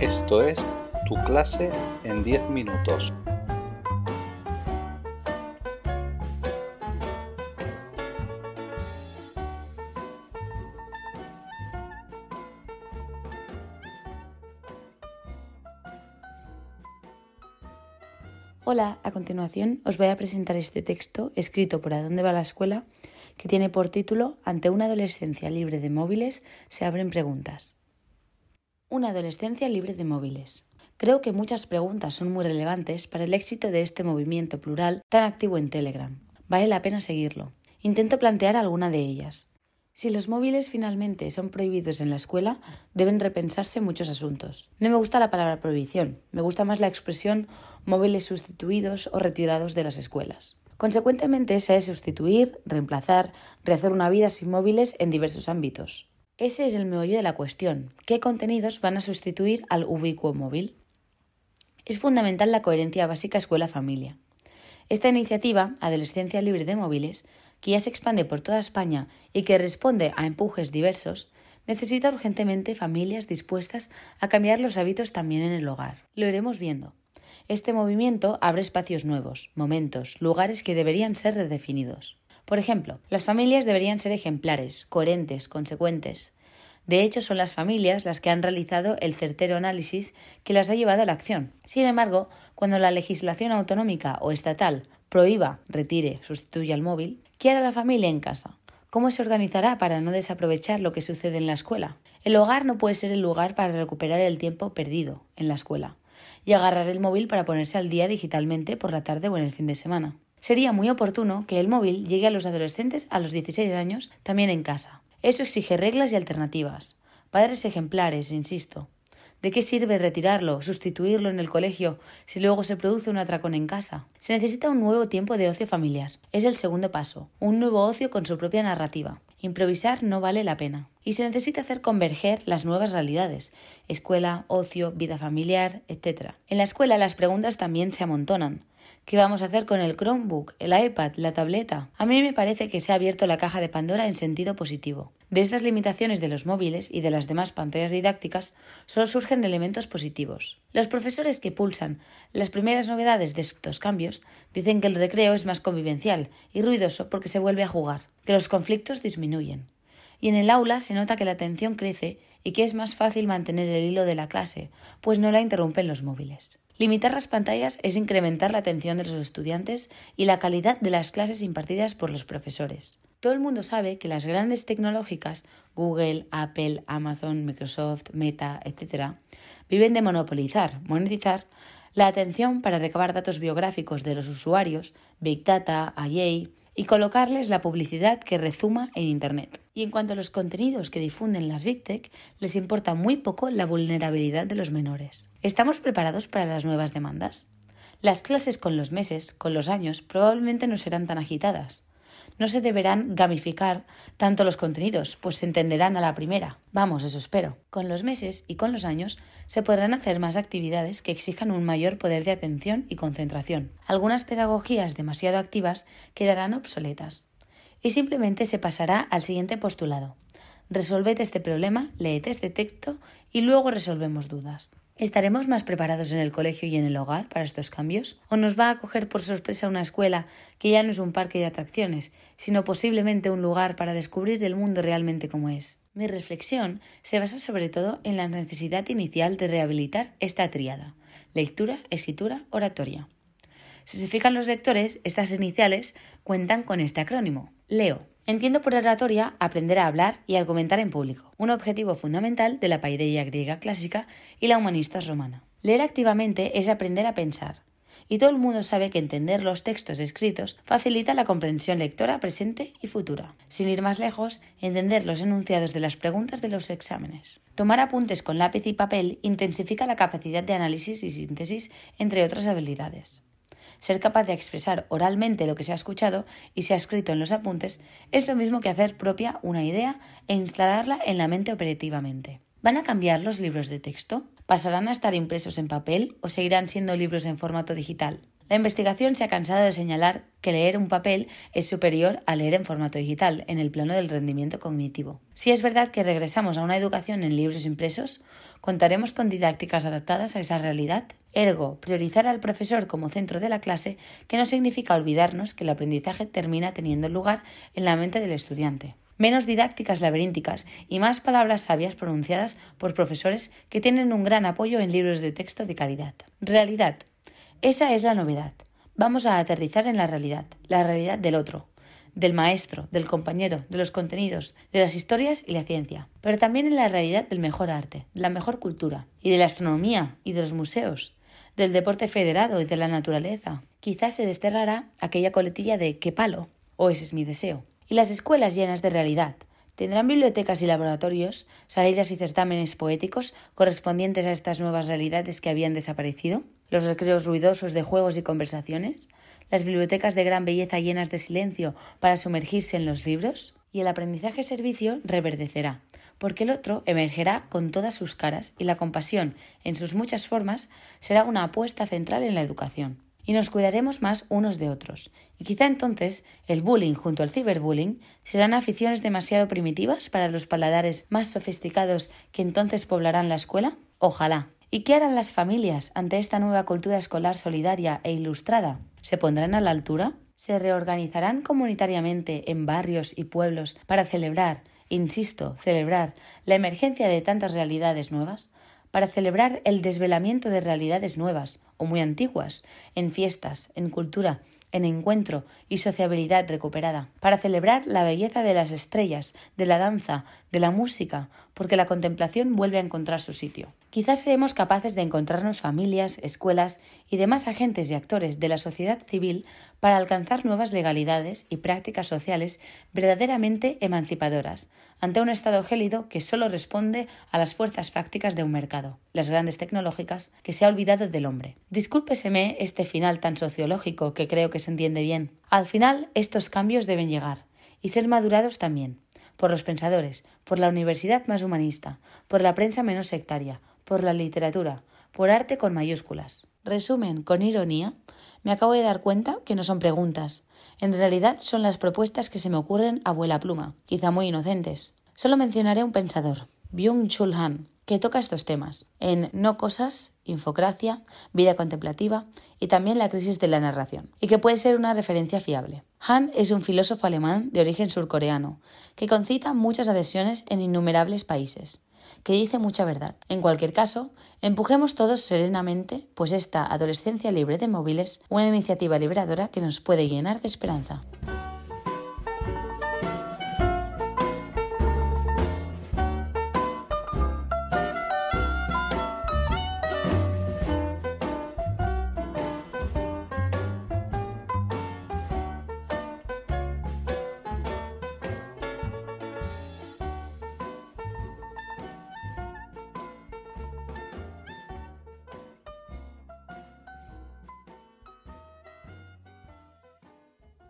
Esto es Tu clase en 10 minutos. Hola, a continuación os voy a presentar este texto escrito por ¿A va la escuela? que tiene por título Ante una adolescencia libre de móviles se abren preguntas. Una adolescencia libre de móviles. Creo que muchas preguntas son muy relevantes para el éxito de este movimiento plural tan activo en Telegram. Vale la pena seguirlo. Intento plantear alguna de ellas. Si los móviles finalmente son prohibidos en la escuela, deben repensarse muchos asuntos. No me gusta la palabra prohibición, me gusta más la expresión móviles sustituidos o retirados de las escuelas. Consecuentemente, se debe sustituir, reemplazar, rehacer una vida sin móviles en diversos ámbitos. Ese es el meollo de la cuestión. ¿Qué contenidos van a sustituir al ubicuo móvil? Es fundamental la coherencia básica escuela-familia. Esta iniciativa, Adolescencia Libre de Móviles, que ya se expande por toda España y que responde a empujes diversos, necesita urgentemente familias dispuestas a cambiar los hábitos también en el hogar. Lo iremos viendo. Este movimiento abre espacios nuevos, momentos, lugares que deberían ser redefinidos. Por ejemplo, las familias deberían ser ejemplares, coherentes, consecuentes. De hecho, son las familias las que han realizado el certero análisis que las ha llevado a la acción. Sin embargo, cuando la legislación autonómica o estatal prohíba, retire, sustituya al móvil, ¿qué hará la familia en casa? ¿Cómo se organizará para no desaprovechar lo que sucede en la escuela? El hogar no puede ser el lugar para recuperar el tiempo perdido en la escuela y agarrar el móvil para ponerse al día digitalmente por la tarde o en el fin de semana. Sería muy oportuno que el móvil llegue a los adolescentes a los 16 años también en casa. Eso exige reglas y alternativas. Padres ejemplares, insisto. ¿De qué sirve retirarlo, sustituirlo en el colegio, si luego se produce un atracón en casa? Se necesita un nuevo tiempo de ocio familiar. Es el segundo paso, un nuevo ocio con su propia narrativa. Improvisar no vale la pena. Y se necesita hacer converger las nuevas realidades, escuela, ocio, vida familiar, etc. En la escuela las preguntas también se amontonan. ¿Qué vamos a hacer con el Chromebook, el iPad, la tableta? A mí me parece que se ha abierto la caja de Pandora en sentido positivo. De estas limitaciones de los móviles y de las demás pantallas didácticas solo surgen elementos positivos. Los profesores que pulsan las primeras novedades de estos cambios dicen que el recreo es más convivencial y ruidoso porque se vuelve a jugar, que los conflictos disminuyen. Y en el aula se nota que la atención crece y que es más fácil mantener el hilo de la clase, pues no la interrumpen los móviles. Limitar las pantallas es incrementar la atención de los estudiantes y la calidad de las clases impartidas por los profesores. Todo el mundo sabe que las grandes tecnológicas, Google, Apple, Amazon, Microsoft, Meta, etc., viven de monopolizar, monetizar, la atención para recabar datos biográficos de los usuarios, Big Data, IA, y colocarles la publicidad que rezuma en Internet. Y en cuanto a los contenidos que difunden las Big Tech, les importa muy poco la vulnerabilidad de los menores. ¿Estamos preparados para las nuevas demandas? Las clases con los meses, con los años, probablemente no serán tan agitadas no se deberán gamificar tanto los contenidos, pues se entenderán a la primera. Vamos, eso espero. Con los meses y con los años se podrán hacer más actividades que exijan un mayor poder de atención y concentración. Algunas pedagogías demasiado activas quedarán obsoletas. Y simplemente se pasará al siguiente postulado. Resolved este problema, leed este texto y luego resolvemos dudas. ¿Estaremos más preparados en el colegio y en el hogar para estos cambios? ¿O nos va a coger por sorpresa una escuela que ya no es un parque de atracciones, sino posiblemente un lugar para descubrir el mundo realmente como es? Mi reflexión se basa sobre todo en la necesidad inicial de rehabilitar esta tríada lectura, escritura, oratoria. Si se fijan los lectores, estas iniciales cuentan con este acrónimo. Leo. Entiendo por oratoria aprender a hablar y argumentar en público, un objetivo fundamental de la paideia griega clásica y la humanista romana. Leer activamente es aprender a pensar, y todo el mundo sabe que entender los textos escritos facilita la comprensión lectora presente y futura. Sin ir más lejos, entender los enunciados de las preguntas de los exámenes. Tomar apuntes con lápiz y papel intensifica la capacidad de análisis y síntesis, entre otras habilidades. Ser capaz de expresar oralmente lo que se ha escuchado y se ha escrito en los apuntes es lo mismo que hacer propia una idea e instalarla en la mente operativamente. ¿Van a cambiar los libros de texto? ¿Pasarán a estar impresos en papel o seguirán siendo libros en formato digital? La investigación se ha cansado de señalar que leer un papel es superior a leer en formato digital en el plano del rendimiento cognitivo. Si es verdad que regresamos a una educación en libros impresos, contaremos con didácticas adaptadas a esa realidad. Ergo, priorizar al profesor como centro de la clase, que no significa olvidarnos que el aprendizaje termina teniendo lugar en la mente del estudiante menos didácticas laberínticas y más palabras sabias pronunciadas por profesores que tienen un gran apoyo en libros de texto de calidad. Realidad. Esa es la novedad. Vamos a aterrizar en la realidad, la realidad del otro, del maestro, del compañero, de los contenidos, de las historias y la ciencia, pero también en la realidad del mejor arte, de la mejor cultura, y de la astronomía y de los museos, del deporte federado y de la naturaleza. Quizás se desterrará aquella coletilla de qué palo, o ese es mi deseo. Y las escuelas llenas de realidad, ¿Tendrán bibliotecas y laboratorios, salidas y certámenes poéticos correspondientes a estas nuevas realidades que habían desaparecido? Los recreos ruidosos de juegos y conversaciones, las bibliotecas de gran belleza llenas de silencio para sumergirse en los libros, y el aprendizaje servicio reverdecerá, porque el otro emergerá con todas sus caras y la compasión, en sus muchas formas, será una apuesta central en la educación. Y nos cuidaremos más unos de otros. Y quizá entonces el bullying junto al ciberbullying serán aficiones demasiado primitivas para los paladares más sofisticados que entonces poblarán la escuela. Ojalá. ¿Y qué harán las familias ante esta nueva cultura escolar solidaria e ilustrada? ¿Se pondrán a la altura? ¿Se reorganizarán comunitariamente en barrios y pueblos para celebrar, insisto, celebrar la emergencia de tantas realidades nuevas? Para celebrar el desvelamiento de realidades nuevas o muy antiguas, en fiestas, en cultura, en encuentro y sociabilidad recuperada, para celebrar la belleza de las estrellas, de la danza, de la música, porque la contemplación vuelve a encontrar su sitio. Quizás seremos capaces de encontrarnos familias, escuelas y demás agentes y actores de la sociedad civil para alcanzar nuevas legalidades y prácticas sociales verdaderamente emancipadoras, ante un Estado gélido que solo responde a las fuerzas fácticas de un mercado, las grandes tecnológicas, que se ha olvidado del hombre. Discúlpeseme este final tan sociológico que creo que se entiende bien. Al final, estos cambios deben llegar, y ser madurados también por los pensadores, por la universidad más humanista, por la prensa menos sectaria, por la literatura, por arte con mayúsculas. Resumen, con ironía, me acabo de dar cuenta que no son preguntas. En realidad son las propuestas que se me ocurren a vuela pluma, quizá muy inocentes. Solo mencionaré un pensador, Byung-Chul Han, que toca estos temas en No Cosas, Infocracia, Vida Contemplativa y también La Crisis de la Narración, y que puede ser una referencia fiable. Han es un filósofo alemán de origen surcoreano, que concita muchas adhesiones en innumerables países, que dice mucha verdad. En cualquier caso, empujemos todos serenamente, pues esta adolescencia libre de móviles, una iniciativa liberadora que nos puede llenar de esperanza.